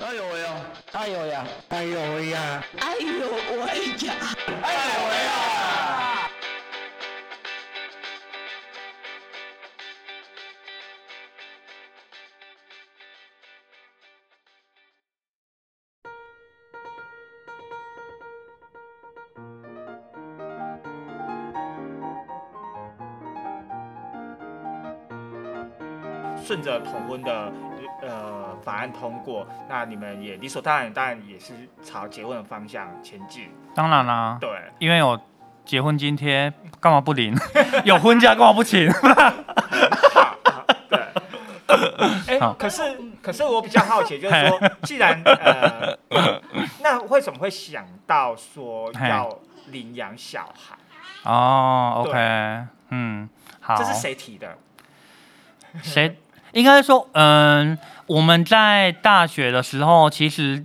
哎呦喂呀！哎呦呀！哎呦喂呀！哎呦喂呀！哎呦喂呀！顺着同婚的呃法案通过，那你们也理所当然，当然也是朝结婚的方向前进。当然啦，对，因为有结婚津贴，干嘛不领？有婚假干嘛不请？对。哎、好可是可是我比较好奇，就是说，既然呃，那为什么会想到说要领养小孩？哦对，OK，嗯，好。这是谁提的？谁？应该说，嗯，我们在大学的时候，其实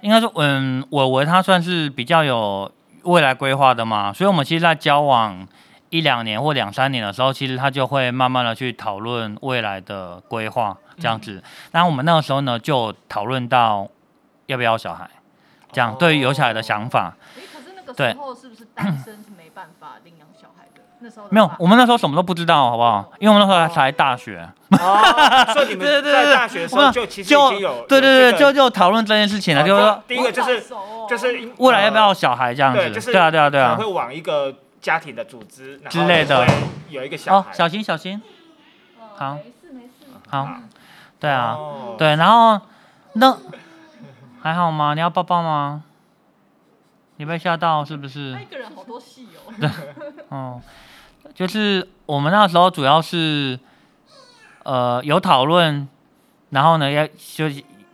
应该说，嗯，我我他算是比较有未来规划的嘛，所以我们其实，在交往一两年或两三年的时候，其实他就会慢慢的去讨论未来的规划这样子。那、我们那个时候呢，就讨论到要不要小孩，这样、对于有小孩的想法。哎，可是那个对时候是不是单身是没办法？那时候没有，我们那时候什么都不知道，好不好？因为我们那时候才大学。哦，所以你们 对对对在大学的时候就其实已就经有对对对，就就讨论这件事情了，哦就是说第一个就是就是未来要不要呃小孩这样子？对，就是对啊对啊对啊会。往一个家庭的组织之类的有一个小哦，孩。小心小心。嗯好没事没事。好，嗯对啊，哦，对，然后那还好吗？你要抱抱吗？你被吓到是不是他？一个人好多戏哦。哦，就是我们那时候主要是呃有讨论，然后呢要就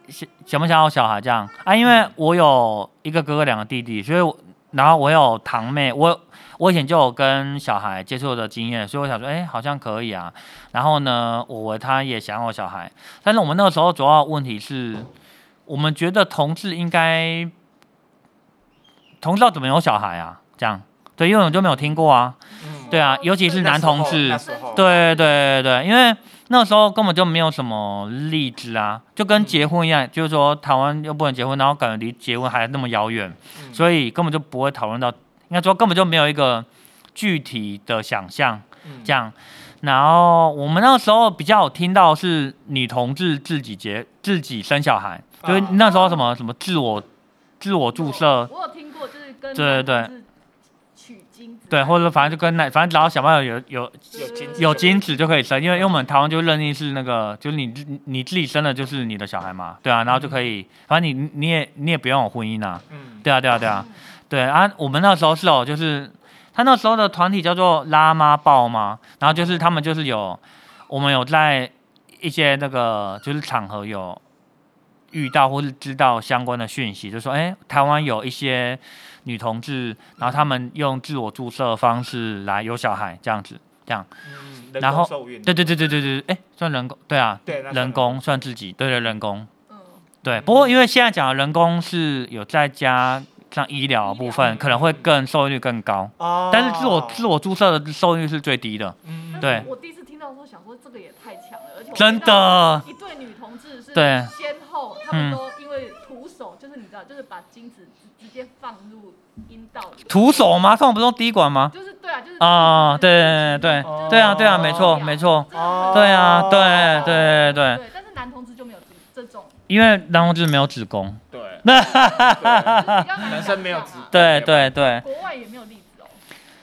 想想不想要小孩这样啊？因为我有一个哥哥，两个弟弟，所以我然后我有堂妹，我我以前就有跟小孩接触的经验，所以我想说，哎、好像可以啊。然后呢，我他也想要小孩，但是我们那个时候主要问题是，我们觉得同志应该同志要怎么有小孩啊？这样对，因为我们就没有听过啊。对啊，尤其是男同志。对对对，因为那时候根本就没有什么例子啊，就跟结婚一样，就是说台湾又不能结婚，然后感觉离结婚还那么遥远，嗯。所以根本就不会讨论到，应该说根本就没有一个具体的想象嗯。这样。然后我们那时候比较有听到是女同志自己结自己生小孩，就是啊。那时候什么什么自我自我注射，我有听过，就是跟对对对精子，对，或者反正就跟那反正只要小朋友有有有精子有精子就可以生，因为因为我们台湾就认定是那个，就是你自你自己生的就是你的小孩嘛，对啊，然后就可以，反正你你也你也不用有婚姻啊，嗯，对啊对啊对啊，对啊，我们那时候是哦，就是他那时候的团体叫做拉妈报嘛，然后就是他们就是有我们有在一些那个就是场合有遇到或是知道相关的讯息，就说哎，台湾有一些女同志，然后他们用自我注射的方式来有小孩这样子，这样。嗯，然后工受孕，对对对对对对，哎，算人工，对啊，对，人工算自己，对对人工，嗯，对。不过因为现在讲的人工是有在加像医疗的部分，可能会更受益率更高，哦，但是自我自我注射的受益率是最低的，嗯。对。我第一次听到的时候，想说这个也太强了，而且真的，一对女同志是对。先后，他们都因为徒手，就是你知道，就是把精子直直接放入阴道里，徒手吗？他们不是用滴管吗？就是对啊，就是啊，对对对哦。对啊对啊，没错没错，哦。对啊对对对，对，但是男同志就没有这这种，因为男同志没有子宫，对，就是比较难男生没有子对对。对，国外也没有例子哦，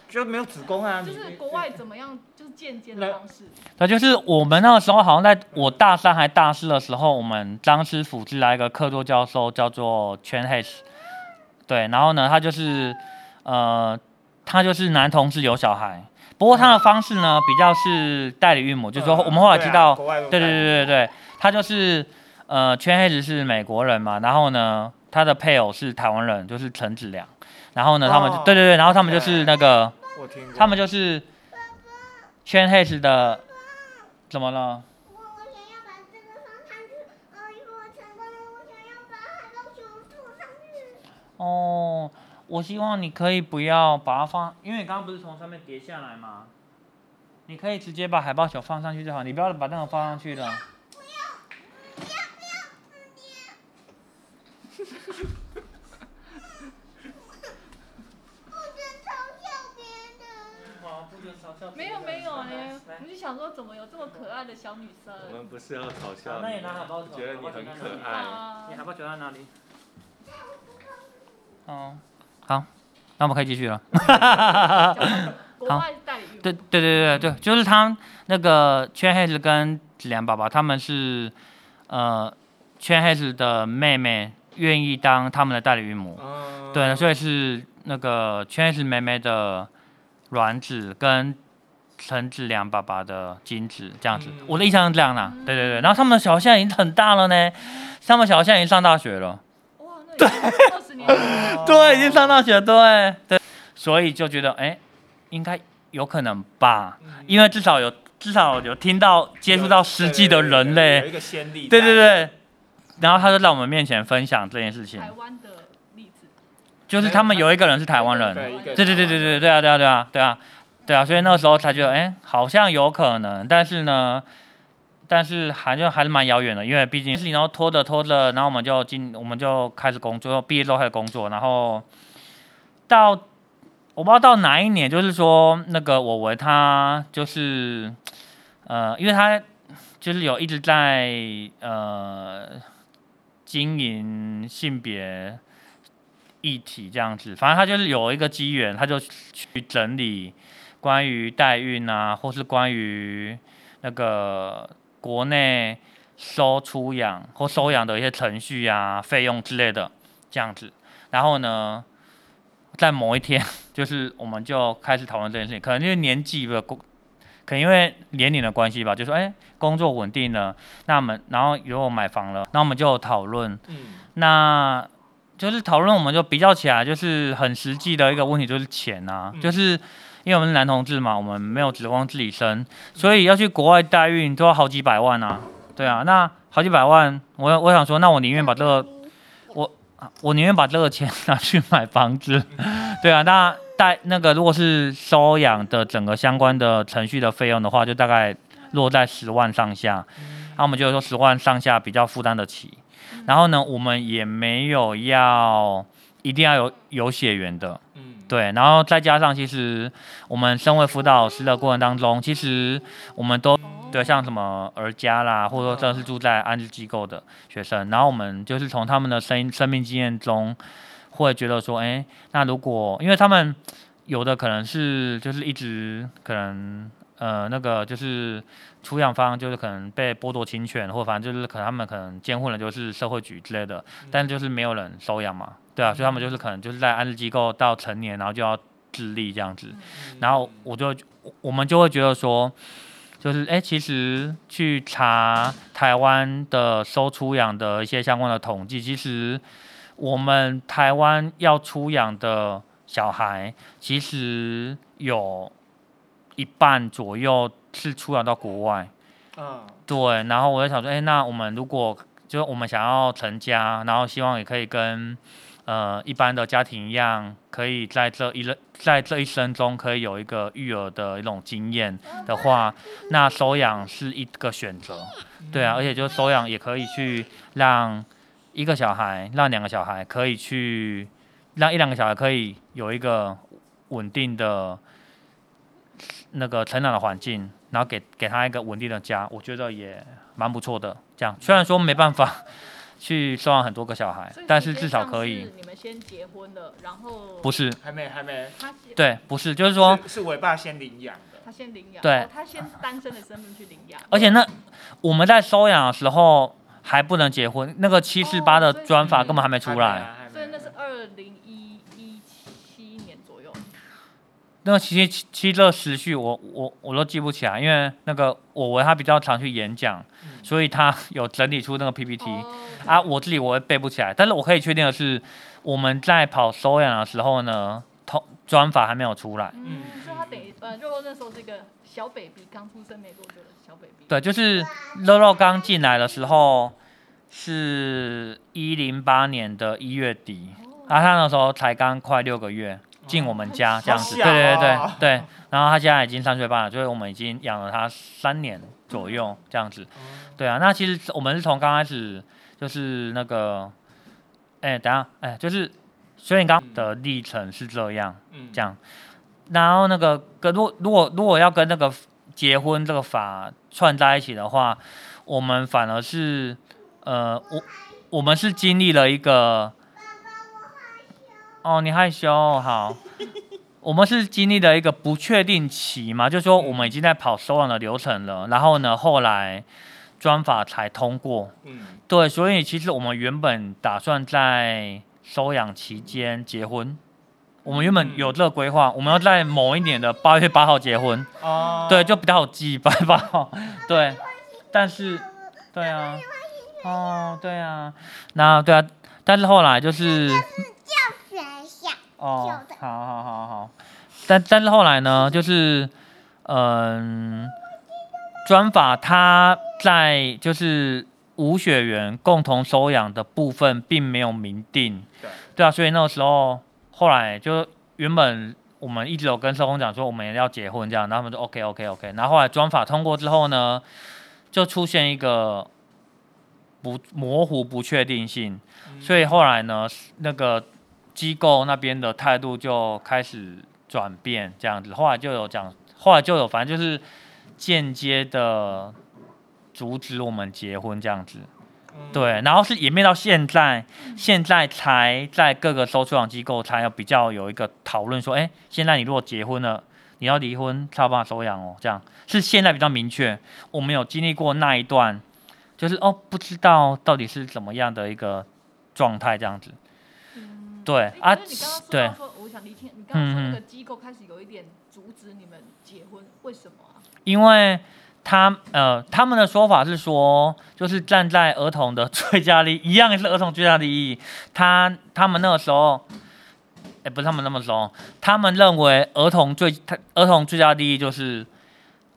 就没有子宫啊，就是国外怎么样，就是间接的方式，对，就是我们那个时候好像在我大三还大四的时候，我们张师傅是来一个客座教授，叫做 Chen Hayes，对，然后呢，他就是呃，他就是男同志有小孩，不过他的方式呢比较是代理孕母，就是说我们后来知道，对对对对对对，他就是呃，Chen Hayes 是美国人嘛，然后呢，他的配偶是台湾人，就是陈子良，然后呢，他们就哦对对对，然后他们就是那个。他们就是圈 Hayes 的，怎么了？我我想要把这个放上去，呃，如果成功了，我想要把海豹熊吐上去。哦，我希望你可以不要把它放，因为你刚刚不是从上面跌下来吗？你可以直接把海报球放上去就好，你不要把那个放上去了。不准嘲笑别人。没有没有呢，我就想说怎么有这么可爱的小女生我们不是要嘲笑那你，你拿海报我觉得你很可爱。啊你？海报球在哪里？哦，好，那我们可以继续了。国外代理孕对对对对对，就是他那个圈黑子跟子良爸爸，他们是呃圈黑子的妹妹愿意当他们的代理孕母，嗯对，所以是那个圈黑子妹妹的卵子跟陈子良爸爸的精子这样子，嗯。我的印象是这样啦，对对对，然后他们的小孩现在已经很大了呢，他们小孩现在已经上大学了。哇，那已经二十年。对，已经上大学，对对，所以就觉得哎、应该有可能吧，因为至少有至少有听到接触到实际的人有类，一个先例。对对，对，然后他就在我们面前分享这件事情，台湾的例子，就是他们有一个人是台湾人，对对对对对对对啊对啊对啊对啊对啊，所以那个时候才觉得哎、好像有可能，但是呢。但是还就还是蛮遥远的，因为毕竟事情然后拖着拖着，然后我们就进我们就开始工作，毕业之后开始工作，然后到我不知道到哪一年，就是说那个我为他就是呃，因为他就是有一直在呃经营性别议题这样子，反正他就是有一个机缘，他就去整理关于代孕啊，或是关于那个国内收出养或收养的一些程序啊、费用之类的这样子。然后呢，在某一天，就是我们就开始讨论这件事情，可能因为年纪的工，可能因为年龄的关系吧，就说哎，工作稳定了，那我们然后有买房了，那我们就讨论，嗯。那就是讨论，我们就比较起来，就是很实际的一个问题，就是钱啊，嗯。就是因为我们是男同志嘛，我们没有指望自己生，所以要去国外代孕都要好几百万啊，对啊，那好几百万，我我想说，那我宁愿把这个，我我宁愿把这个钱拿去买房子，对啊，那代那个如果是收养的整个相关的程序的费用的话，就大概落在十万上下，那我们就说十万上下比较负担得起。然后呢，我们也没有要一定要有有血缘的，嗯，对。然后再加上，其实我们身为辅导师的过程当中，其实我们都对像什么儿家啦，或者说真的是住在安置机构的学生，然后我们就是从他们的生生命经验中，会觉得说，哎，那如果因为他们有的可能是就是一直可能呃那个就是出养方就是可能被剥夺侵权，或反正就是可能他们可能监护人就是社会局之类的，但就是没有人收养嘛，对啊，所以他们就是可能就是在安置机构到成年，然后就要自立这样子，然后我就我们就会觉得说。就是哎、其实去查台湾的收出养的一些相关的统计，其实我们台湾要出养的小孩，其实有一半左右是出养到国外。嗯对，然后我就想说，哎、那我们如果就是我们想要成家，然后希望也可以跟呃一般的家庭一样，可以在这一人在这一生中可以有一个育儿的一种经验的话，那收养是一个选择。对啊，而且就收养也可以去让一个小孩，让两个小孩可以去让一两个小孩可以有一个稳定的那个成长的环境，然后给给他一个稳定的家，我觉得也蛮不错的。这样虽然说没办法去收养很多个小孩，但是至少可以。你们先结婚了，然后不是，还没还没，他先对，不是，就是说，是是伟爸先领养的，他先领养，对。哦他先单身的身份去领养，而且那我们在收养的时候还不能结婚，那个七四八的专法根本还没出来。啊那个七七七这时序我我我都记不起来，因为那个我为他比较常去演讲，所以他有整理出那个 PPT、哦。啊，我自己我会背不起来，但是我可以确定的是，我们在跑收养的时候呢，通专法还没有出来。嗯，所以他等于呃，肉肉那时候是一个小 baby，刚出生没多久的小 baby。对，就是肉肉刚进来的时候是一零八年的一月底，啊，他那时候才刚快六个月进我们家这样子，对对对对。然后他现在已经三岁半了，所以我们已经养了他三年左右这样子。对啊，那其实我们是从刚开始就是那个哎、等下，哎、就是所以你刚的历程是这样，嗯，这样，然后那个跟如果如果如果要跟那个结婚这个法串在一起的话，我们反而是呃，我我们是经历了一个，哦，你害羞，好，我们是经历了一个不确定期嘛，就是说我们已经在跑收养的流程了，然后呢，后来专法才通过，嗯。对，所以其实我们原本打算在收养期间结婚，我们原本有这个规划，我们要在某一年的八月八号结婚，哦，对，就比较有记忆，八月八号，对，但是，对啊，哦，对啊，那对啊，但是后来就是，哦，好好好好，但但是后来呢，就是，嗯，专法他在就是无血缘共同收养的部分并没有明定，对。对啊，所以那个时候后来就原本我们一直有跟社工讲说我们要结婚这样，然后他们就 OK OK OK，然后后来专法通过之后呢，就出现一个不模糊不确定性，所以后来呢，那个机构那边的态度就开始转变，这样子，后来就有讲，后来就有反正就是间接的阻止我们结婚这样子。嗯对，然后是演变到现在，现在才在各个收收养机构才有比较有一个讨论说，哎，现在你如果结婚了，你要离婚才有办法收养哦，这样是现在比较明确。我们有经历过那一段，就是哦，不知道到底是怎么样的一个状态这样子。对哎啊你刚刚说对，我想理清，你刚刚说那个机构开始有一点阻止你们结婚，为什么啊？因为他呃他们的说法是说，就是站在儿童的最佳利益，一样是儿童最佳利益。他他们那个时候，哎、不是他们那么说，他们认为儿童最他儿童最佳利益就是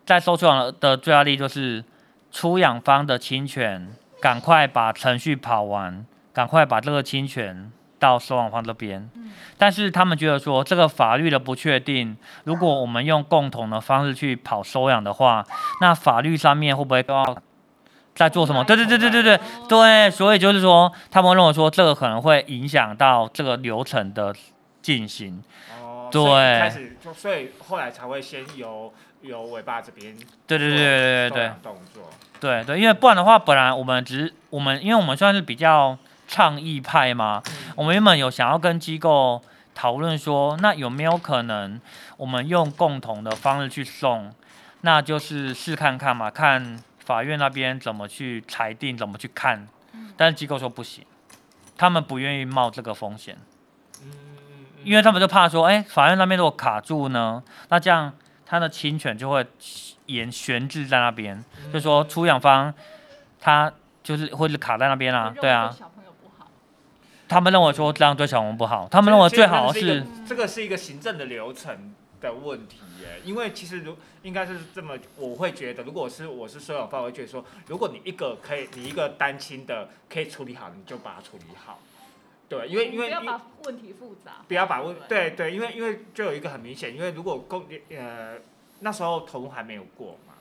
在收养的最佳利益就是出养方的侵权，赶快把程序跑完，赶快把这个侵权到收养方这边。但是他们觉得说，这个法律的不确定，如果我们用共同的方式去跑收养的话，那法律上面会不会都要在做什么？对对对对对对对，所以就是说，他们认为说这个可能会影响到这个流程的进行。哦，对所以一开始就所以后来才会先由由尾巴这边对对对对对对动作，对对，因为不然的话，本来我们只是我们，因为我们算是比较倡议派吗，我们原本有想要跟机构讨论说，那有没有可能我们用共同的方式去送，那就是试看看嘛，看法院那边怎么去裁定，怎么去看。但是机构说不行，他们不愿意冒这个风险，嗯因为他们就怕说，哎、法院那边如果卡住呢，那这样他的侵权就会延悬置在那边，就说出养方他就是会是卡在那边啊对啊。他们认为说这样对小红不好，他们认为最好是这个是一个这个是一个行政的流程的问题耶，因为其实如应该是这么，我会觉得，如果是我是收养方，我会觉得说，如果你一个可以，你一个单亲的可以处理好，你就把它处理好，对，因为因为不要把问题复杂，不要把问对对对，因为因为就有一个很明显，因为如果公呃那时候头还没有过嘛，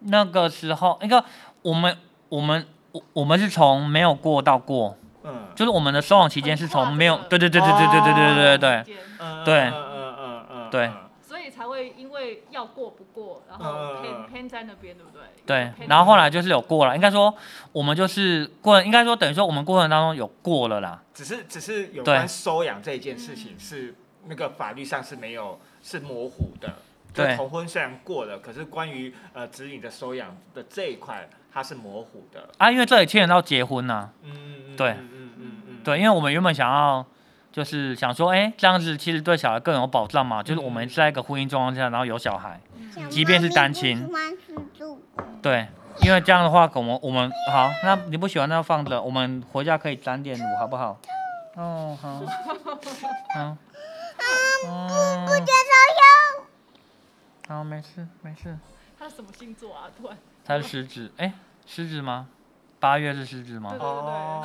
那个时候，那个我们我们我我们是从没有过到过，嗯，就是我们的收养期间是从没有，对对对对对对对对对对对对，嗯对。嗯嗯嗯嗯，对。嗯所以才会因为要过不过，然后嗯嗯 pen 嗯 pen 在那边，对不对？对然后后来就是有过了，应该说我们就是过，应该说等于说我们过程当中有过了啦，只是只是有关收养这一件事情嗯是那个法律上是没有是模糊的。对。同婚虽然过了，可是关于呃子女的收养的这一块，它是模糊的。啊，因为这里牵扯到结婚呐、嗯，对嗯嗯嗯嗯，对，因为我们原本想要就是想说，哎，这样子其实对小孩更有保障嘛，就是我们在一个婚姻状况下，然后有小孩，即便是单亲。对，因为这样的话，我们我们好，那你不喜欢那就放着，我们回家可以沾点乳，好不好？哦，好，好，嗯，不接受好，没事没事。他什么星座啊？突然，他是狮子，哎，狮子吗？八月是狮子吗对？对哦，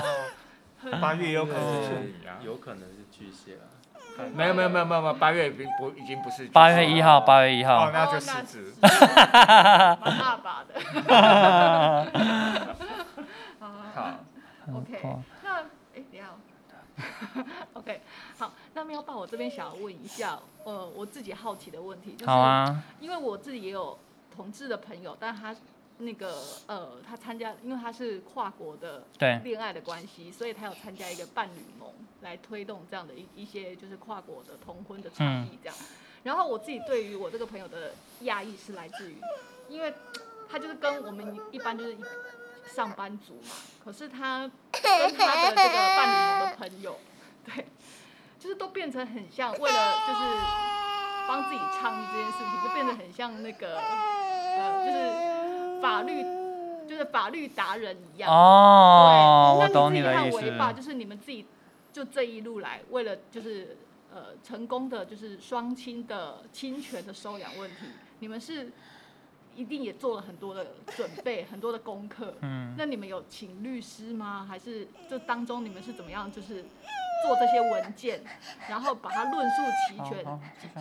八月有可能是处女啊。有可能是巨蟹啊。没有没有没有没有没有，八月已经不已经不是八月一号，八月一哦，号。那就狮子。蛮大把的。好，OK，那哎，你好 OK，，好，那喵爸，我这边想要问一下，呃，我自己好奇的问题，就是好啊，因为我自己也有同志的朋友，但他那个呃，他参加，因为他是跨国的对，恋爱的关系，所以他有参加一个伴侣盟，来推动这样的一一些就是跨国的同婚的倡嗯议这样。然后我自己对于我这个朋友的讶异是来自于，因为他就是跟我们一般就是一上班族嘛，可是他跟他的这个伴侣盟的朋友，对，就是都变成很像，为了就是帮自己倡议这件事情，就变得很像那个呃，就是法律就是法律达人一样。哦，对，我懂那你的意思。和维爸，就是你们自己就这一路来，为了就是呃成功的就是双亲的侵权的收养问题，你们是一定也做了很多的准备，很多的功课。嗯，那你们有请律师吗？还是这当中你们是怎么样就是做这些文件，然后把它论述齐全？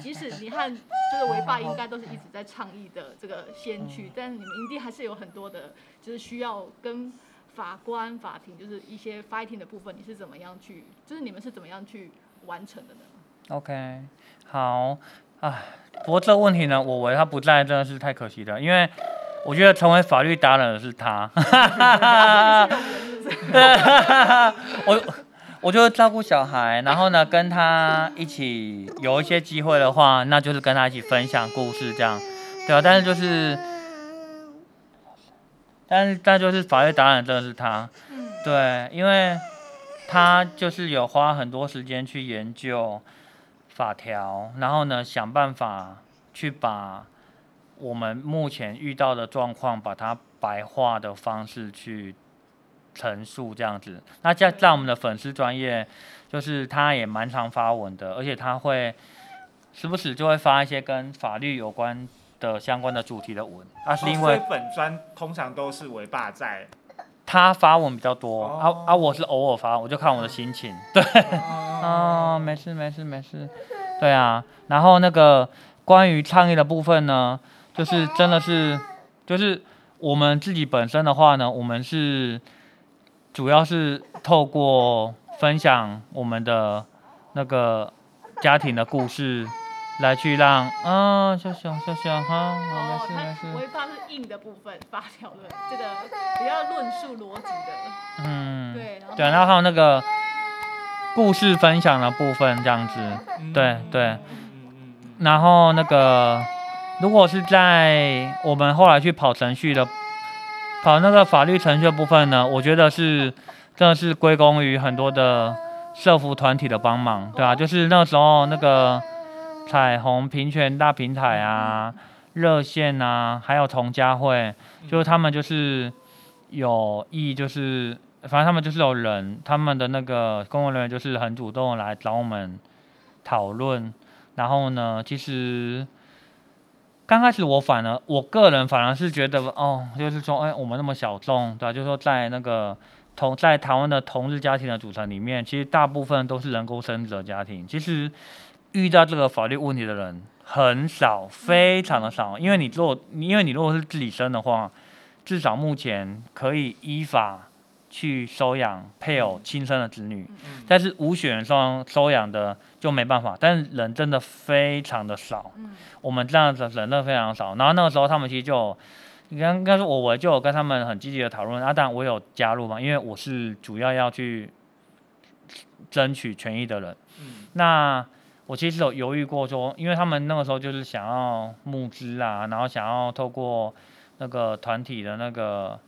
即使你和就是维爸应该都是一直在倡议的这个先嗯驱，但是你们一定还是有很多的，就是需要跟法官、法庭就是一些 fighting 的部分，你是怎么样去，就是你们是怎么样去完成的呢？OK，好，唉，不过这个问题呢，我为他不在，真的是太可惜了，因为我觉得成为法律达人的是他，我我就照顾小孩，然后呢跟他一起有一些机会的话，那就是跟他一起分享故事这样，对啊，但是就是，但是但就是法律达人真的是他，对，因为他就是有花很多时间去研究法条，然后呢想办法去把我们目前遇到的状况，把它白话的方式去陈述这样子。那在在我们的粉丝专业，就是他也蛮常发文的，而且他会时不时就会发一些跟法律有关的相关的主题的文。啊、是因为哦所以本专通常都是维爸在。他发文比较多，哦啊啊，我是偶尔发，我就看我的心情。对，哦，没事没事没事，对啊。然后那个关于倡议的部分呢，就是真的是，就是我们自己本身的话呢，我们是主要是透过分享我们的那个家庭的故事，来去让，嗯，小小小小哈，哦，没事没事他，维爸是。硬的部分，发条论这个比较论述逻辑的，嗯，对，然后对，然后还有那个故事分享的部分这样子，对对。然后那个如果是在我们后来去跑程序的，好那个法律程序的部分呢，我觉得是真的是归功于很多的社服团体的帮忙，对啊，就是那时候那个彩虹平权大平台啊、热线啊，还有同家会，就是他们就是有意就是。反正他们就是有人，他们的那个公务人员就是很主动来找我们讨论，然后呢，其实刚开始我反而我个人反而是觉得哦，就是说，哎，我们那么小众，对吧、就是说在那个同在台湾的同日家庭的组成里面，其实大部分都是人工生殖的家庭，其实遇到这个法律问题的人很少，非常的少，因为你如果因为你如果是自己生的话，至少目前可以依法去收养配偶亲生的子女，嗯但是无血缘收养收养的就没办法，但是人真的非常的少，嗯。我们这样子人真的非常少。然后那个时候他们其实就你刚刚说我我就有跟他们很积极的讨论，啊，当然我有加入嘛，因为我是主要要去争取权益的人。嗯。那我其实有犹豫过说，因为他们那个时候就是想要募资啊，然后想要透过那个团体的那个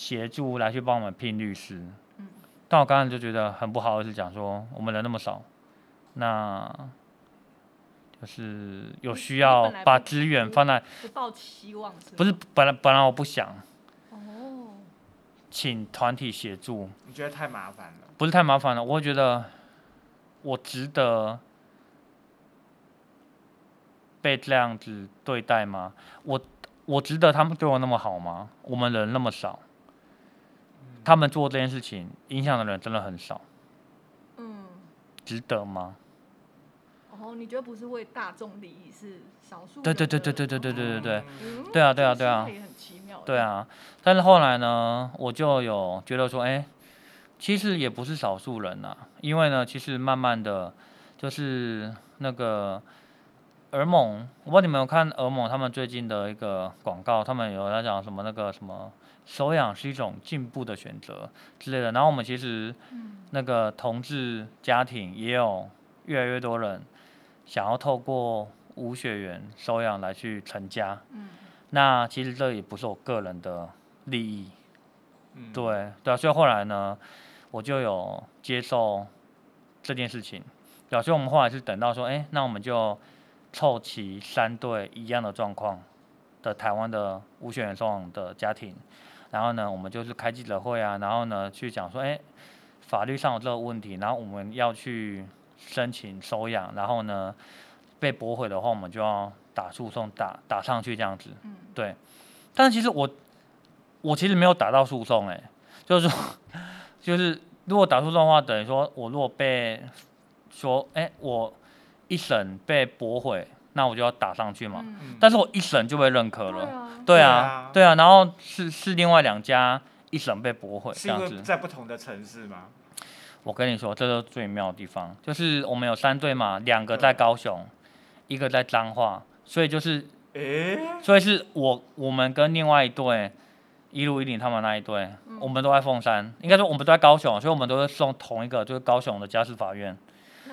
协助来去帮我们聘律师。嗯但我刚刚就觉得很不好意思讲说，我们人那么少，那就是有需要把资源放在，不抱期望是？不是本来本来我不想哦，请团体协助，你觉得太麻烦了？不是太麻烦了，我会觉得我值得被这样子对待吗？我我值得他们对我那么好吗？我们人那么少，他们做这件事情影响的人真的很少，嗯，值得吗？哦，你觉得不是为大众利益，是少数对对对对对对对对对对。嗯对啊对啊对啊心态也很奇妙。对，啊，但是后来呢，我就有觉得说，哎、其实也不是少数人呐、因为呢，其实慢慢的，就是那个尔蒙，我不知道你们有看尔蒙他们最近的一个广告，他们有在讲什么那个什么收养是一种进步的选择之类的。然后我们其实那个同志家庭也有越来越多人想要透过无血缘收养来去成家。嗯，那其实这也不是我个人的利益，嗯，对对啊，所以后来呢，我就有接受这件事情，对啊，所以我们后来是等到说，哎，那我们就凑齐三对一样的状况的台湾的无血缘收养的家庭，然后呢，我们就是开记者会啊，然后呢去讲说，哎，法律上有这个问题，然后我们要去申请收养，然后呢被驳回的话，我们就要打诉讼打打上去这样子，嗯对，但其实我我其实没有打到诉讼，哎，就是说 就是如果打诉讼的话，等于说我如果被说，哎、我一审被驳回，那我就要打上去嘛。但是我一审就被认可了，对啊，对啊然后是是另外两家一审被驳回这样子。在不同的城市吗？我跟你说，这就是最妙的地方，就是我们有三队嘛，两个在高雄，一个在彰化，所以就是诶，所以是我我们跟另外一队一路一零他们那一队，嗯。我们都在凤山，应该说我们都在高雄，所以我们都是送同一个就是高雄的家事法院，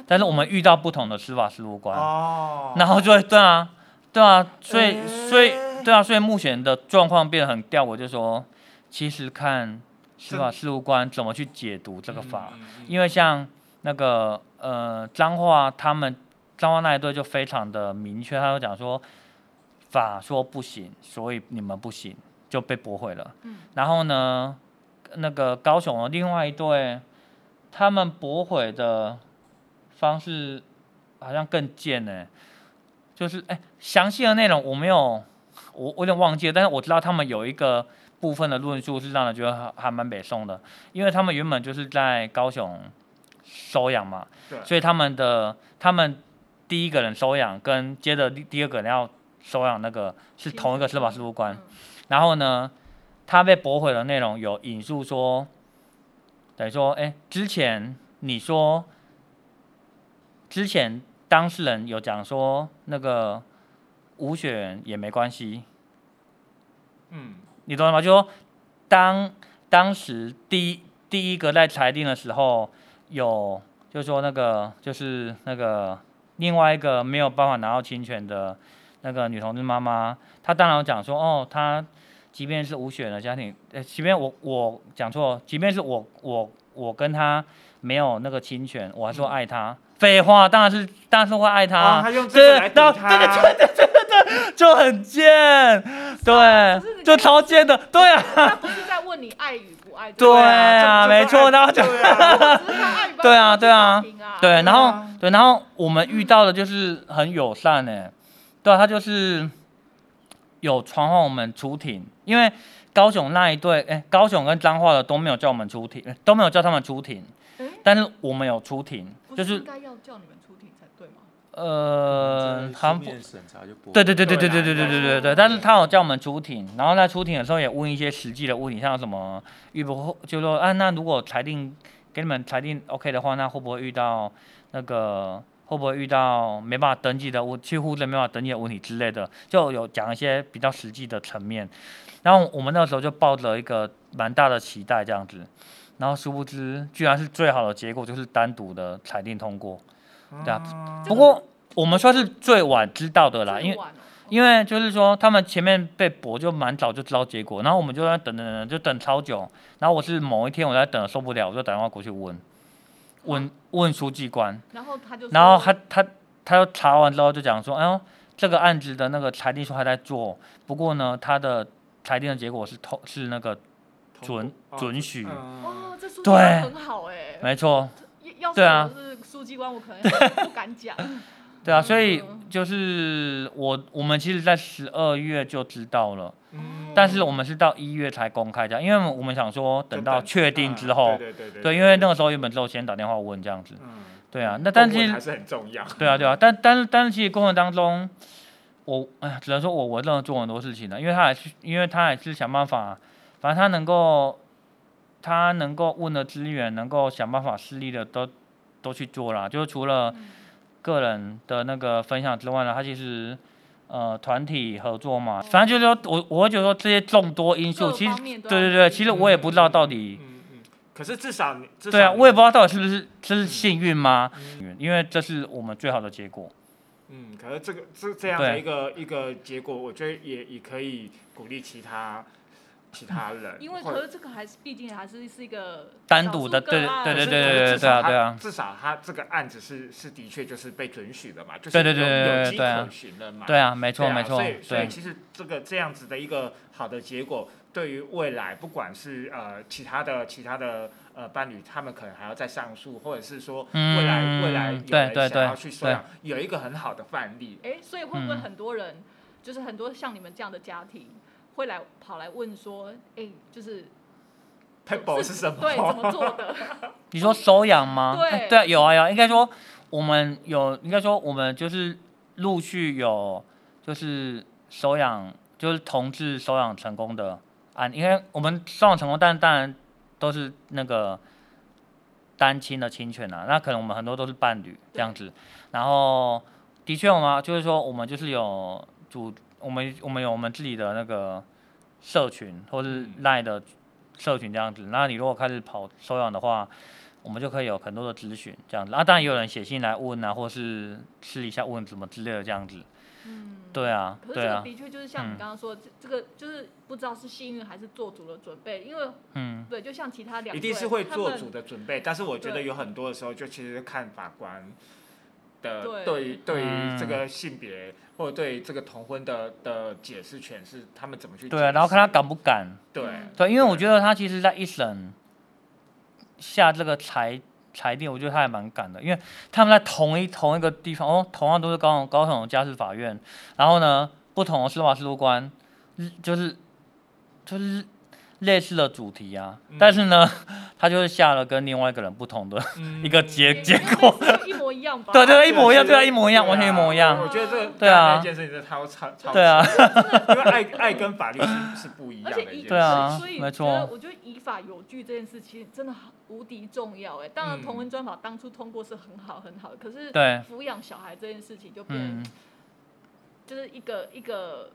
但是我们遇到不同的司法事务官，哦，然后就会对啊，对啊，所以诶。所以对啊，所以目前的状况变得很吊我，就说其实看司法事务官怎么去解读这个法，嗯，嗯嗯因为像那个呃彰化他们彰化那一队就非常的明确，他就讲说法说不行，所以你们不行，就被驳回了。嗯。然后呢，那个高雄的另外一队，他们驳回的方式好像更贱呢、就是哎详细的内容我没有，我我有点忘记了，但是我知道他们有一个部分的论述是让人觉得还还蛮北宋的，因为他们原本就是在高雄收养嘛，对。所以他们的他们第一个人收养跟接着第第二个人要收养那个是同一个司法事务官，嗯。然后呢，他被驳回的内容有引述说，等于说，哎，之前你说，之前当事人有讲说那个无血缘也没关系，嗯，你懂吗？就说当当时第一第一个在裁定的时候，有就说那个就是那个另外一个没有办法拿到侵权的那个女同志妈妈，她当然有讲说，哦，她即便是无血缘的家庭，呃，即便我我讲错，即便是我我我跟她没有那个侵权，我还说爱她。废话，当然是当然是会爱他。啊。哦他用这个来对，然后堵他，对对对对对对，就很贱，对就超贱的，对啊，他不是在问你爱与不爱，对啊，没错，然后就对啊，只是他爱与不爱 对啊对然后啊。对，然后我们遇到的就是很友善呢，对啊，他就是有传唤我们出庭，因为高雄那一队，哎，高雄跟彰化的都没有叫我们出庭，都没有叫他们出庭，但是我们有出庭，不就是是应该要叫你们出庭才对吗？呃，他们不审查就不对对对对对对对对对对对对，但是他有叫我们出庭，然后在出庭的时候也问一些实际的问题，像什么遇不就说啊，那如果裁定给你们裁定 OK 的话，那会不会遇到那个会不会遇到没办法登记的问去户政没办法登记的问题之类的，就有讲一些比较实际的层面。然后我们那时候就抱着一个蛮大的期待这样子，然后殊不知居然是最好的结果就是单独的裁定通过。对啊啊不过我们算是最晚知道的啦，因为因为就是说，他们前面被驳就蛮早就知道结果，然后我们就在等等等，就等超久。然后我是某一天我在等受不了，我就打电话过去问，问问书记官，然后他就然后说他他他就查完之后就讲说，哎呦，这个案子的那个裁定书还在做，不过呢，他的裁定的结果是通是那个准哦准许，嗯。哦，这书记对。官很好哎，没错，对啊。是书记官，我可能 不敢讲。对啊，所以嗯。就是我我们其实在十二月就知道了。嗯。但是我们是到一月才公开的，因为我们想说等到确定之后，对对对对对，因为那个时候原本之后先打电话问这样子，嗯，对啊，那但是还是很重要，对啊对啊，但但是但是其实过程当中，我哎呀，只能说我我真的做很多事情了，因为他还是因为他还是想办法，反正他能够他能够问的资源，能够想办法施力的都都去做啦，就是除了个人的那个分享之外呢，他其实呃团体合作嘛，反正就是说我我会觉得说这些众多因素，其实面对对对，其实我也不知道到底。嗯嗯，可是至少你至对啊，我也不知道到底是不是这是幸运吗？因为这是我们最好的结果。嗯，可是这个这这样的一个一个结果，我觉得也也可以鼓励其他其他人，因为可是这个还是毕竟还是是一个单独的对对对对对至少他对啊对啊至少他这个案子是是的确就是被准许的嘛，就是对对对有对对有迹对啊可循的嘛，对啊，没错没错所以，所以其实这个这样子的一个好的结果，对于未来不管是呃其他的其他的呃伴侣，他们可能还要再上诉，或者是说未来、嗯未来有对对对人想要去收养，有一个很好的范例。哎，所以会不会嗯很多人，就是很多像你们这样的家庭，会来跑来问说，哎，就是 Pebble 是什么？对，怎么做的？你说收养吗？对哎对啊，有啊有啊，应该说我们有，应该说我们就是陆续有就是收养，就是同志收养成功的案，因为我们收养成功，但当然都是那个单亲的侵权啊，那可能我们很多都是伴侣这样子，然后的确我们就是说我们就是有主，我们我们有我们自己的那个社群或是嗯。赖的社群这样子，那你如果开始跑收养的话。我们就可以有很多的咨询这样子。啊，当然也有人写信来问啊，或是私底下问什么之类的这样子。嗯，对啊，可是这个对啊，的确就是像你嗯。刚刚说，这这个就是不知道是幸运还是做足了准备，因为嗯，对，就像其他两一定是会做足的准备，但是我觉得有很多的时候，就其实看法官的对。对于对于嗯这个性别或者对于这个同婚的的解释权是他们怎么去对啊，然后看他敢不敢。对。嗯对，因为我觉得他其实在一审下这个裁裁定，我觉得他还蛮敢的，因为他们在同一同一个地方，哦，同样都是高雄高雄的家事法院，然后呢，不同的司法事务官，嗯就是就是类似的主题啊，嗯。但是呢，他就是下了跟另外一个人不同的嗯。一个结应结该果，模一样吧？对对，一模一样，对啊，一模一样，完全一模一样我。觉得这个对啊那件事情真的超超超对啊，因为爱爱跟法律是是不一样的一件事。对啊所以没我觉得错我觉得以法有据这件事其实真的好无敌重要哎。当然，嗯同文专法当初通过是很好很好的，可是对抚养小孩这件事情就变嗯，就是一个一个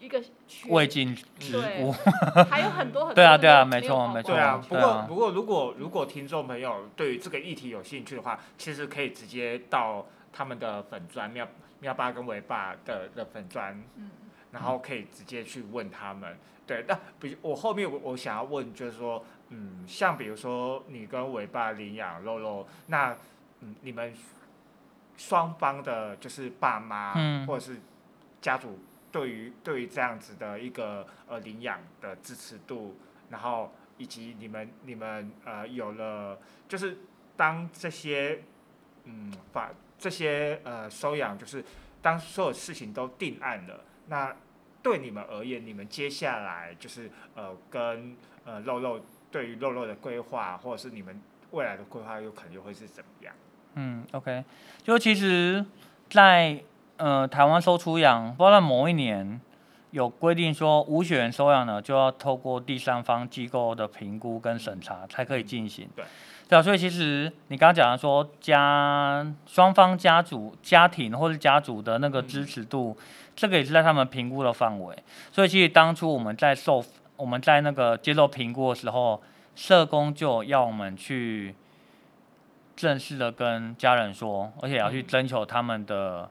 一个权未尽之对物。还有很多很多对啊对啊没错没错对啊，不过不过如果如果听众朋友对于这个议题有兴趣的话，其实可以直接到他们的粉砖喵喵爸跟维爸的的粉砖，嗯然后可以直接去问他们。对，那比我后面我我想要问就是说，嗯，像比如说你跟维爸领养肉肉，那嗯你们双方的就是爸妈、嗯或者是家族对于对于这样子的一个呃领养的支持度，然后以及你们你们呃有了就是当这些嗯把这些呃收养就是当所有事情都定案了，那对你们而言，你们接下来就是呃跟呃肉肉对于肉肉的规划，或者是你们未来的规划，有可能又会是怎么样？嗯，OK，就其实在，呃台湾收出养，不知道在某一年有规定说，无血缘收养呢就要透过第三方机构的评估跟审查才可以进行。对，对啊，所以其实你刚刚讲的说家双方家族家庭或是家族的那个支持度，这个也是在他们评估的范围。所以其实当初我们在受我们在那个接受评估的时候，社工就要我们去正式的跟家人说，而且也要去嗯征求他们的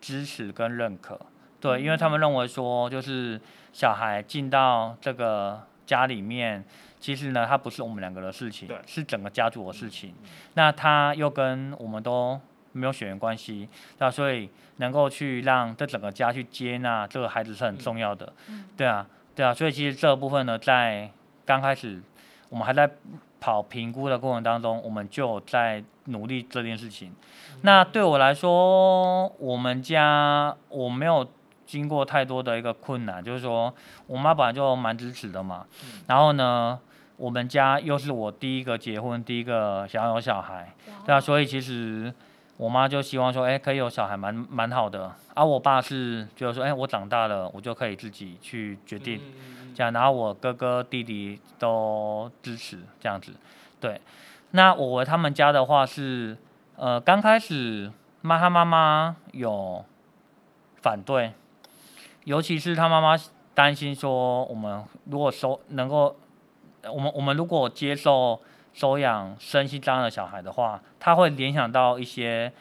支持跟认可。对，因为他们认为说，就是小孩进到这个家里面，其实呢，他不是我们两个的事情对，是整个家族的事情。嗯那他又跟我们都没有血缘关系，那所以能够去让这整个家去接纳这个孩子是很重要的。嗯对啊，对啊，所以其实这部分呢，在刚开始我们还在跑评估的过程当中，我们就在努力这件事情。那对我来说，我们家我没有经过太多的一个困难，就是说我妈本来就蛮支持的嘛。嗯然后呢，我们家又是我第一个结婚，第一个想要有小孩，对啊，所以其实我妈就希望说，哎，可以有小孩蛮蛮好的。而、我爸是觉得说，哎，我长大了，我就可以自己去决定。这样，然后我哥哥弟弟都支持这样子，对。那我回他们家的话是，呃，刚开始妈他妈妈有反对，尤其是他妈妈担心说，我们如果收能够，我们我们如果接受收养身心障碍的小孩的话，他会联想到一些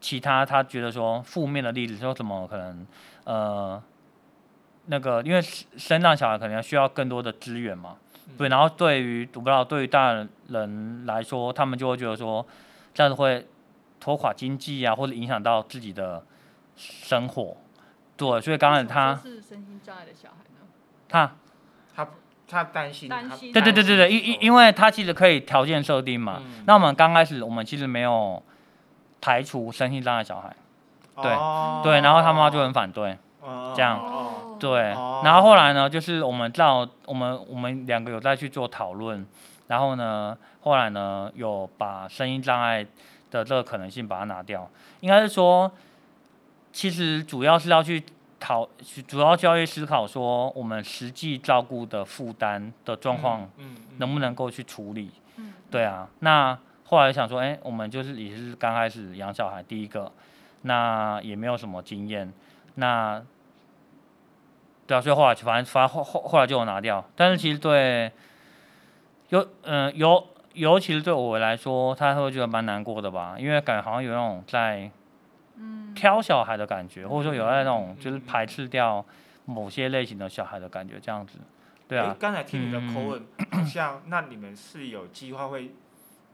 其他他觉得说负面的例子，说什么可能呃那个因为身障小孩可能需要更多的资源嘛，对，然后对于我不知道对于大人来说，他们就会觉得说这样子会拖垮经济啊，或者影响到自己的生活。对，所以刚才他是身心障碍的小孩呢？他，他他担心，他担心对对对对对，因因因为他其实可以条件设定嘛。嗯那我们刚开始我们其实没有排除身心障碍小孩，对哦对，然后他妈就很反对，哦这样哦对哦，然后后来呢，就是我们照我们我们两个有再去做讨论，然后呢，后来呢有把声音障碍的这个可能性把它拿掉，应该是说，其实主要是要去讨，主要教育思考说我们实际照顾的负担的状况嗯，嗯能不能够去处理，嗯，对啊，那后来想说，哎、我们就是也是刚开始养小孩第一个，那也没有什么经验，那对啊，所以后来反正反正后后后来就有拿掉，但是其实对，尤嗯、尤尤其是对我来说，他会觉得蛮难过的吧，因为感觉好像有那种在嗯。挑小孩的感觉，或者说有在那种就是排斥掉某些类型的小孩的感觉，这样子，对啊，诶刚才听你的嗯。口吻，好像那你们是有计划会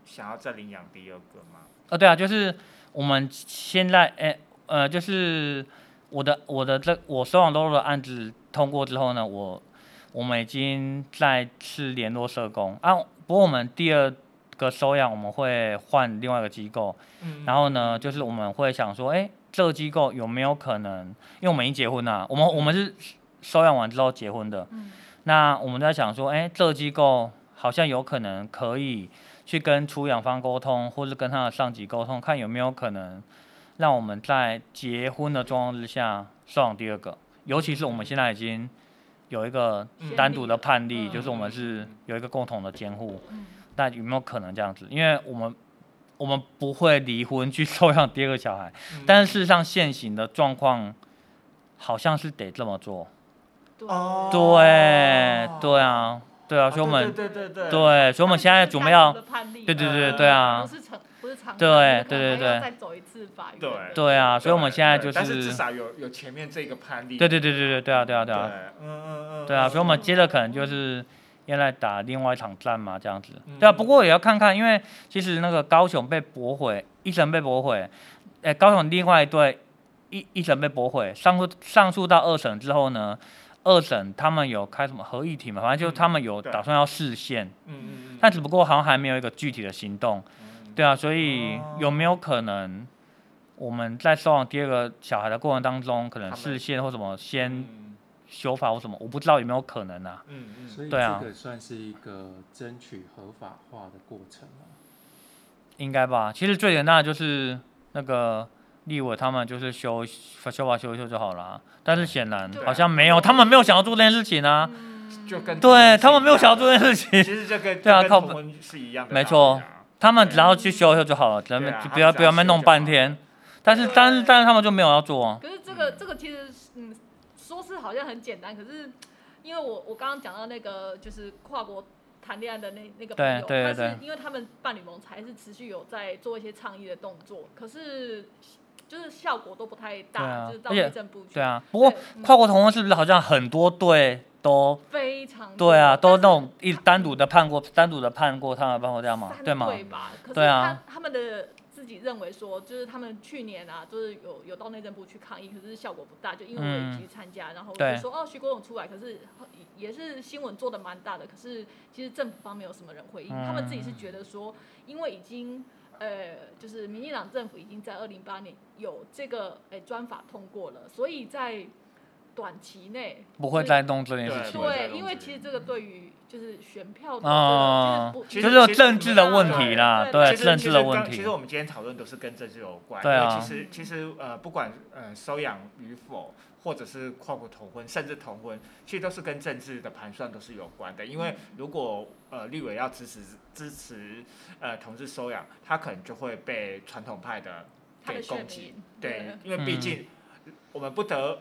想要再领养第二个吗？呃，对啊，就是我们现在，哎、呃，就是我的我的这我收养多多的案子通过之后呢，我我们已经再次联络社工啊。不过我们第二个收养我们会换另外一个机构，嗯然后呢，就是我们会想说，哎、这个机构有没有可能？因为我们已经结婚了，我们我们是收养完之后结婚的，嗯那我们在想说，哎、这个机构好像有可能可以去跟出养方沟通，或是跟他的上级沟通，看有没有可能让我们在结婚的状况之下收养第二个。尤其是我们现在已经有一个嗯。单独的判例，嗯。就是我们是嗯有一个共同的监护。嗯。那有没有可能这样子？因为我们我们不会离婚去收养第二个小孩，嗯。但是事实上现行的状况好像是得这么做。对。哦对对啊，对啊，所以我们对对对对对，所以我们现在准备要对对对呃对啊对对对对。再走一次法院对对啊，所以我们现在就是但是至，少有有前面这个判例，对对对对对对啊对啊对啊。嗯嗯嗯，对啊，所以我们嗯接着可能就是要来打另外一场战嘛，这样子。嗯。对啊，不过也要看看，因为其实那个高雄被驳回，一审被驳回，诶，高雄另外一队一一审被驳回，上诉上诉到二审之后呢，二审他们有开什么合议庭嘛，反正就嗯。他们有打算要释宪，嗯嗯嗯，但只不过好像还没有一个具体的行动。嗯对啊，所以哦。有没有可能我们在收养第二个小孩的过程当中，可能他们视线或什么先嗯。修法或什么，我不知道有没有可能啊？嗯嗯，所以对啊。这个算是一个争取合法化的过程啊？应该吧。其实最简单的就是那个立委他们就是修修法修一修就好了啊，但是显然好像没有，他们没有想要做这件事情啊。嗯。就跟对他们没有想要做这这件事情，其实这跟对啊靠是一样的没错他们只要去修一修就好了，咱们对啊不要不要们弄半天。但是但是但是他们就没有要做啊。可是这个这个其实是嗯，说是好像很简单，可是因为我我刚刚讲到那个就是跨国谈恋爱的那那个朋友，对对对。他是因为他们伴侣盟才是持续有在做一些倡议的动作，可是就是效果都不太大，啊就是到内政部去。对啊，不过跨国同婚是不是好像很多队都非常对啊，都那种一单独的判过，单独的判过，他们办过这样嘛，对吗？对吧？可是对啊他他们的自己认为说，就是他们去年啊，就是有有到内政部去抗议，可是效果不大，就因为我也去参加，然后就说哦徐国勇出来，可是也是新闻做的蛮大的，可是其实政府方没有什么人回应，嗯他们自己是觉得说，因为已经。呃，就是民进党政府已经在二零八年有这个诶专法通过了，所以在短期内不会再弄这件事对情。对，因为其实这个对于就是选票的哦这个，其实就是政治的问题啦，对政治的问其实跟其实。我们今天讨论都是跟政治有关，对啊因为其实其实呃，不管呃收养与否，或者是跨国同婚，甚至同婚，其实都是跟政治的盘算都是有关的。因为如果呃立委要支持支持呃同志收养，他可能就会被传统派的他的选给攻击民，对，因为毕竟我们不得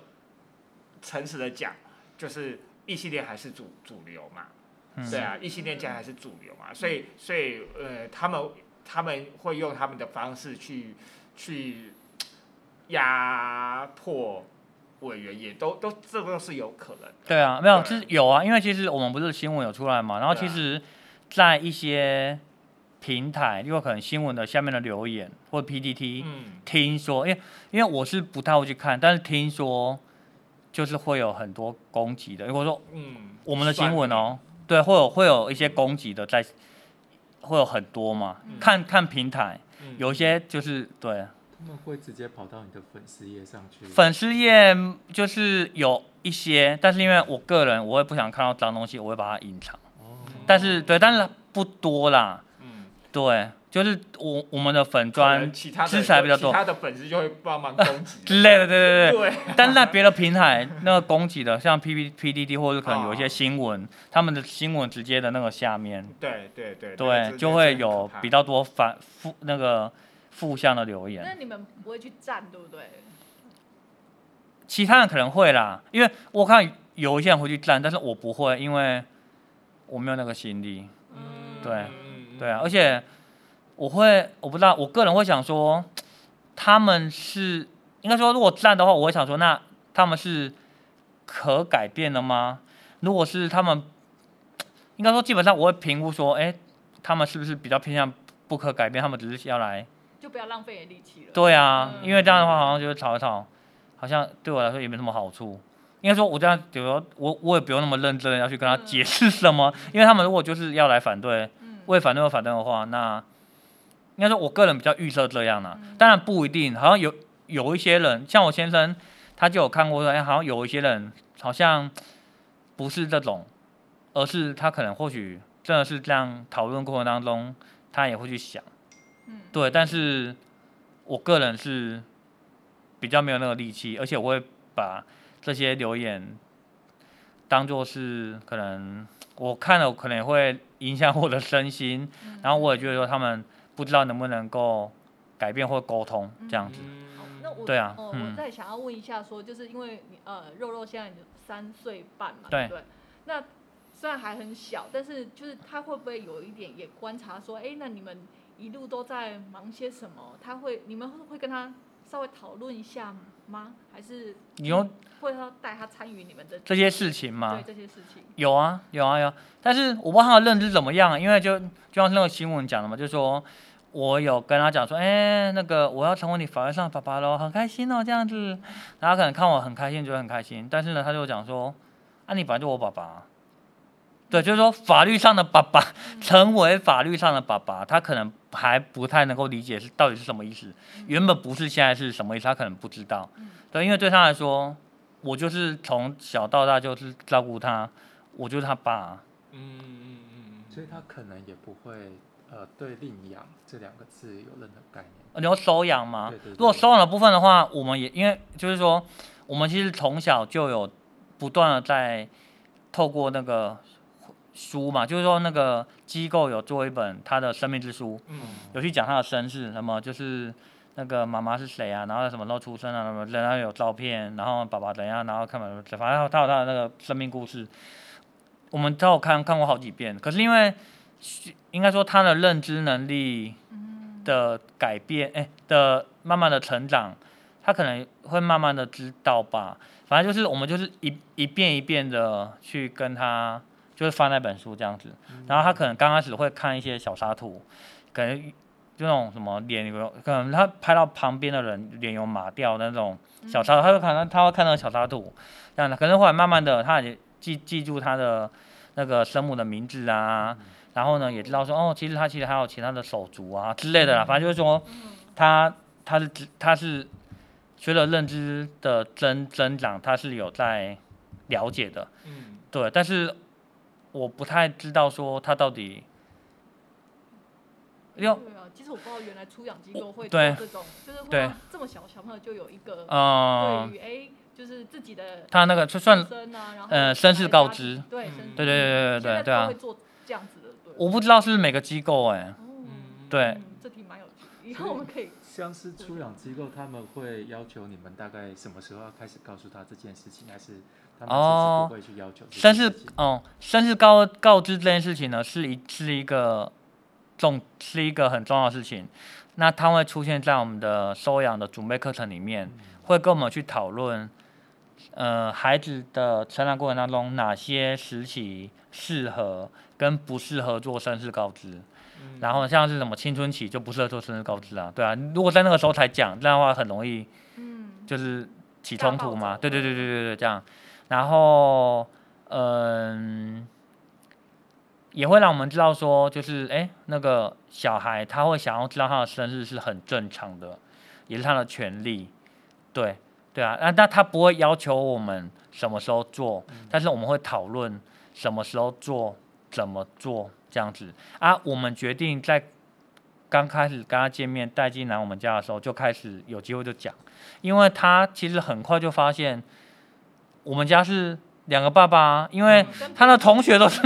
诚实的讲，就是异性恋还是主主流嘛，嗯对啊，异性恋家还是主流嘛，所以所以呃，他们他们会用他们的方式去去压迫委员，也都都这都是有可能的。对啊，没有，就是有啊，因为其实我们不是新闻有出来嘛，然后其实，在一些平台，因为可能新闻的下面的留言或 PTT，、嗯，听说，因为因为我是不太会去看，但是听说就是会有很多攻击的，如果说嗯，我们的新闻哦，对，会有会有一些攻击的在，会有很多嘛，嗯。看看平台，嗯。有一些就是对。他们会直接跑到你的粉丝页上去。粉丝页就是有一些，但是因为我个人我也不想看到脏东西，我会把它隐藏。哦，但是对，但是不多啦。嗯，对，就是我我们的粉砖其他的支持还比较多其他的粉丝就会帮忙攻击 之类的，对对对。对，但是在别的平台，那个攻击的，像 P P P D D 或者可能有一些新闻，他们的新闻直接的那个下面，对对对对，就会有比较多反负那个负向的留言那。你们不会去站，对不对？其他人可能会啦，因为我看有一些人会去站，但是我不会，因为我没有那个心力。嗯，对嗯对啊，而且我会，我不知道，我个人会想说，他们是应该说，如果站的话，我会想说，那他们是可改变的吗？如果是他们，应该说基本上我会评估说，哎，他们是不是比较偏向不可改变？他们只是要来，就不要浪费力气了。对啊，嗯因为这样的话好像就是吵一吵，好像对我来说也没什么好处。应该说，我这样，比如说我我也不用那么认真的要去跟他解释什么，因为他们如果就是要来反对，嗯，为反对而反对的话，那应该说我个人比较预设这样啦、嗯当然不一定，好像有有一些人，像我先生，他就有看过说，哎，好像有一些人好像不是这种，而是他可能或许真的是这样讨论过程当中，他也会去想，嗯，对，但是我个人是比较没有那个力气，而且我会把这些留言当做是可能我看了可能也会影响我的身心，嗯然后我也觉得说他们不知道能不能够改变或沟通这样子。好那我对啊哦，嗯我再想要问一下，说就是因为你呃，肉肉现在三岁半嘛，对不对？那虽然还很小，但是就是他会不会有一点也观察说，哎，那你们一路都在忙些什么？他会你们会会跟他稍微讨论一下吗？还是你用会要带他参与你们的这些事情吗对？这些事情？有啊，有啊，有啊。但是我不知道他的认知怎么样，因为就就像那个新闻讲的嘛，就说我有跟他讲说，哎、那个我要成为你法律上的爸爸喽，很开心哦，这样子。然后他可能看我很开心，觉得很开心，但是呢，他就讲说，啊，你本来就我爸爸啊。对，就是说法律上的爸爸，成为法律上的爸爸，他可能还不太能够理解是到底是什么意思。原本不是，现在是什么意思？他可能不知道。嗯对，因为对他来说，我就是从小到大就是照顾他，我就是他爸嗯。嗯嗯嗯所以他可能也不会呃对领养这两个字有任何概念。你要收养吗？对对对如果收养的部分的话，我们也因为就是说，我们其实从小就有不断的在透过那个书嘛，就是说那个机构有做一本他的生命之书，嗯有去讲他的身世，什么就是那个妈妈是谁啊，然后什么时候出生啊，什么然后有照片，然后爸爸怎样，然后看反正他有他的那个生命故事，我们都有看看过好几遍。可是因为应该说他的认知能力的改变，哎、的慢慢的成长，他可能会慢慢的知道吧。反正就是我们就是一一遍一遍的去跟他，就是翻那本书这样子。然后他可能刚开始会看一些小沙图，可能就那种什么脸有，可能他拍到旁边的人脸有麻掉的那种小插图，他就可能他会看到小沙图，这样的。可能后来慢慢的，他也记记住他的那个生母的名字啊，然后呢也知道说哦，其实他其实还有其他的手足啊之类的啦。反正就是说他他是知他是随着认知的增增长，他是有在了解的。嗯。对，但是我不太知道说他到底要对啊，其实我不知道原来出养机构会做对这种，就是会让这么小小朋友就有一个嗯对于哎，就是自己的他那个就算呃身世告知。对，嗯。身对对对对对对啊。会，做这样子。我不知道是不是每个机构哎、对。嗯，这题蛮有趣的，以后我们可以。像是出养机构，他们会要求你们大概什么时候要开始告诉他这件事情，还是他们其哦实不会去要求这生日件事情？哦，生日告告知这件事情呢，是一是一个重是一个很重要的事情。那它会出现在我们的收养的准备课程里面，会跟我们去讨论，呃，孩子的成长过程当中哪些时期适合跟不适合做生日告知。嗯然后像是什么青春期就不适合做生日告知啊，对啊，如果在那个时候才讲，这样的话很容易嗯，就是起冲突嘛，对对对对对对，这样，然后嗯，也会让我们知道说，就是哎，那个小孩他会想要知道他的生日是很正常的，也是他的权利，对对啊，那那他不会要求我们什么时候做，但是我们会讨论什么时候做，怎么做这样子。啊，我们决定在。刚开始跟他见面带进来我们家的时候，就开始有机会就讲，因为他其实很快就发现我们家是两个爸爸啊，因为他的同学都是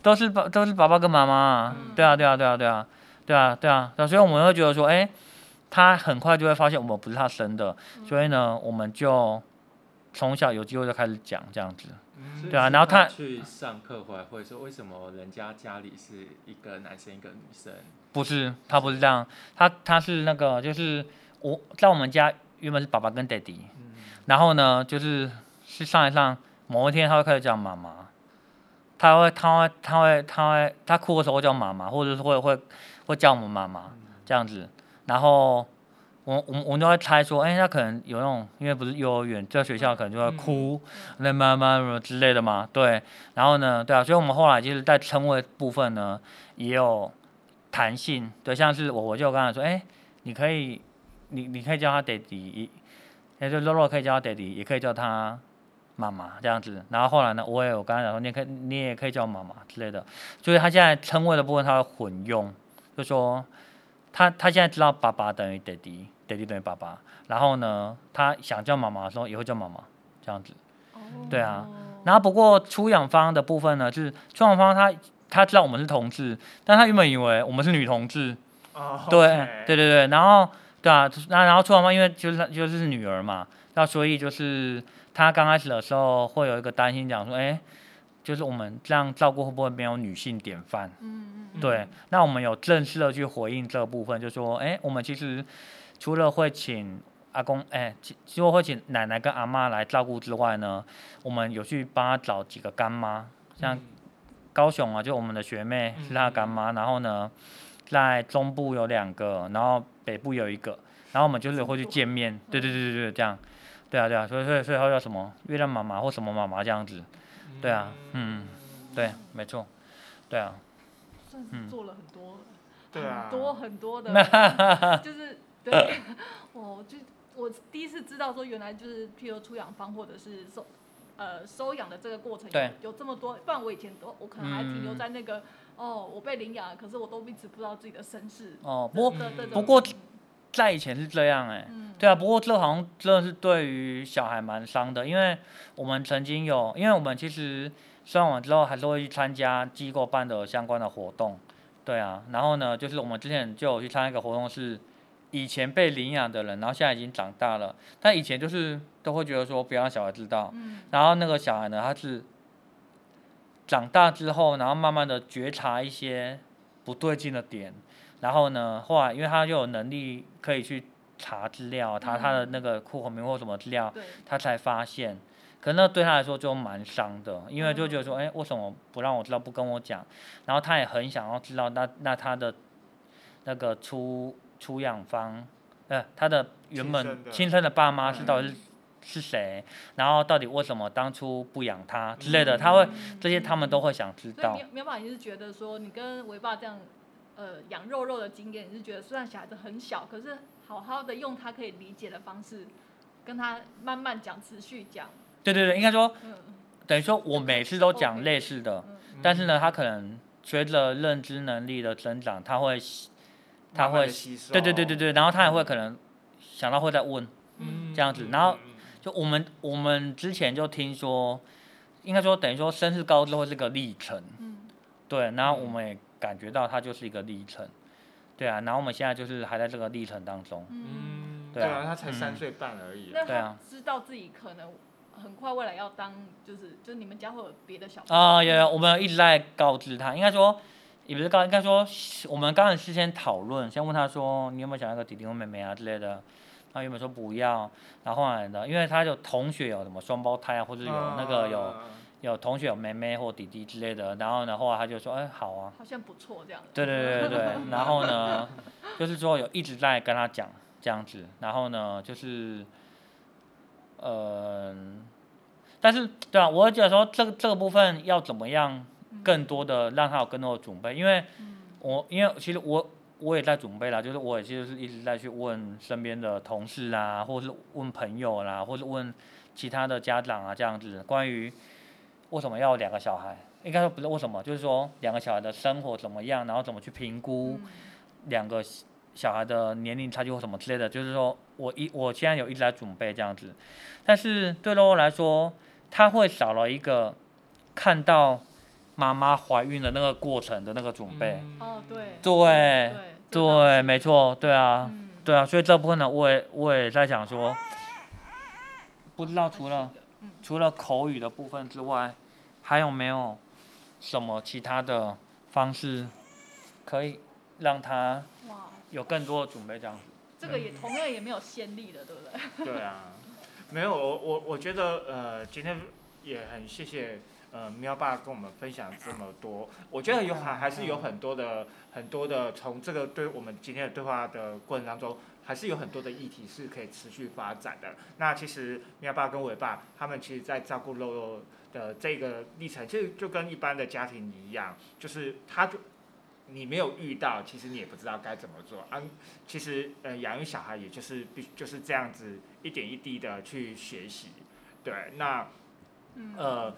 都是爸都是爸爸跟妈妈啊，嗯。对啊对啊对啊对啊对啊对啊，对啊所以我们会觉得说，哎，他很快就会发现我们不是他生的，所以呢，我们就从小有机会就开始讲这样子，嗯。对啊然后他去上课回来会说，为什么人家家里是一个男生一个女生？不是他不是这样，他他是那个就是我在我们家原本是爸爸跟爹地，嗯，然后呢，就是是上一上某一天，他会开始叫妈妈，他会他会他会他会他哭的时候会叫妈妈，或者是会会会叫我们妈妈这样子。然后我我们我们就会猜说，哎、他可能有那种，因为不是幼儿园，在学校可能就会哭，那妈妈什么之类的嘛，对。然后呢，对啊，所以我们后来就是在称谓部分呢也有弹性，对，像是我我就跟他说，哎、你可以你你可以叫他 daddy，，也就肉肉可以叫他爹地，也可以叫他妈妈这样子。然后后来呢，我也有跟他讲说，你也可以你也可以叫妈妈之类的。所以他现在称谓的部分他会混用，就说他他现在知道爸爸等于爹地，爹地等于爸爸。然后呢，他想叫妈妈的时候也会叫妈妈这样子。对啊然后不过出养方的部分呢，就是出养方他他知道我们是同志，但他原本以为我们是女同志。哦对对对对，然后对啊，那然后出养方因为就是就是女儿嘛，那所以就是他刚开始的时候会有一个担心，讲说，哎，就是我们这样照顾会不会没有女性典范？嗯嗯对，那我们有正式的去回应这个部分，就说，哎，我们其实除了会请阿公，哎，其除了会请奶奶跟阿妈来照顾之外呢，我们有去帮他找几个干妈，像高雄啊，就我们的学妹是她的干妈，然后呢，在中部有两个，然后北部有一个，然后我们就是会去见面，对对对对对，这样，对啊对啊，所以所以所以他叫什么月亮妈妈或什么妈妈这样子，对啊，嗯，对，没错，对啊，算是做了很多，对啊很多很多的，就是对，我就我第一次知道说，原来就是譬如出养方或者是收呃收养的这个过程对有有这么多，不然我以前都我可能还停留嗯在那个、哦，我被领养了，可是我都一直不知道自己的身世。哦，不不过在以前是这样哎、嗯，对啊，不过这好像真的是对于小孩蛮伤的，因为我们曾经有，因为我们其实收养完之后还是会去参加机构办的相关的活动，对啊，然后呢，就是我们之前就有去参加一个活动是。以前被领养的人，然后现在已经长大了，但以前就是都会觉得说不要让小孩知道，嗯。然后那个小孩呢，他是长大之后，然后慢慢的觉察一些不对劲的点，然后呢，后来因为他就有能力可以去查资料，查他的那个户口名或什么资料，对，他才发现，可那对他来说就蛮伤的，因为就觉得说，哎、为什么不让我知道，不跟我讲？然后他也很想要知道，那那他的那个出出养方，呃，他的原本亲生的。爸妈是到底是、是谁？然后到底为什么当初不养他之类的，他会这些他们都会想知道。苗。苗爸，你是觉得说你跟维爸这样呃养肉肉的经验，你是觉得虽然小孩子很小，可是好好的用他可以理解的方式，跟他慢慢讲，持续讲，对对对，应该说嗯。等于说我每次都讲类似的，嗯但是呢，他可能随着认知能力的增长，他会他慢慢会吸收。对对对对对，然后他也会可能想到会再问，嗯这样子。然后就我们我们之前就听说，应该说等于说生日高之后是个历程，嗯。对，然后我们也感觉到它就是一个历程，对啊，然后我们现在就是还在这个历程当中。嗯，嗯，对啊啊，他才嗯。三岁半而已。对啊。知道自己可能很快未来要当，就是就是你们家会有别的小朋友啊、有有，我们一直在告知他，应该说也不是告，应该说我们刚才事先讨论，先问他说你有没有想要个弟弟或妹妹啊之类的。他原本说不要，然后后来呢，因为他有同学有什么双胞胎啊，或者有那个有、嗯有同学有妹妹或弟弟之类的，然后呢，后来他就说，哎，好啊，好像不错这样。对对对对对，然后呢，就是说有一直在跟他讲这样子，然后呢，就是，呃，但是对啊，我会觉得说这个这个部分要怎么样更多的让他有更多的准备，因为嗯。我因为其实我我也在准备啦，就是我也就是一直在去问身边的同事啊，或者是问朋友啦，或是问其他的家长啊这样子，关于为什么要两个小孩，应该说不是为什么，就是说两个小孩的生活怎么样，然后怎么去评估嗯。两个小小孩的年龄差距或什么之类的，就是说我一我现在有一直在准备这样子，但是对洛洛来说，他会少了一个看到妈妈怀孕的那个过程的那个准备。嗯。哦，对对对对，没错，对啊，嗯，对啊，所以这部分呢，我也我也在想说，不知道除了嗯。除了口语的部分之外，还有没有什么其他的方式可以让他哇，有更多的准备这样子？这个也同样也没有先例的，对不对？对啊，没有我我我觉得呃，今天也很谢谢呃喵爸跟我们分享这么多，我觉得有还还是有很多的很多的从这个对我们今天的对话的过程当中，还是有很多的议题是可以持续发展的。那其实喵爸跟伟爸他们其实在照顾肉肉的这个历程，其实就跟一般的家庭一样，就是他就。你没有遇到，其实你也不知道该怎么做啊。其实呃，养育小孩也就是必就是这样子一点一滴的去学习。对，那嗯，呃，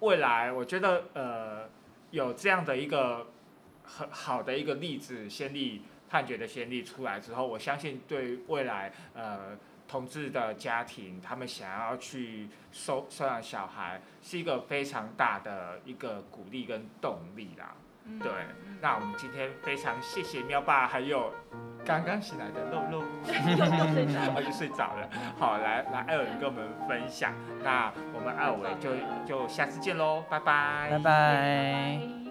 未来我觉得呃有这样的一个很好的一个例子先例判决的先例出来之后，我相信对未来呃同志的家庭，他们想要去收收养小孩，是一个非常大的一个鼓励跟动力啦。嗯对，那我们今天非常谢谢喵爸，还有刚刚醒来的露露，又睡着我就 睡着了。好，来来，艾尔跟我们分享。那我们艾伟就就下次见喽，拜拜，拜拜。拜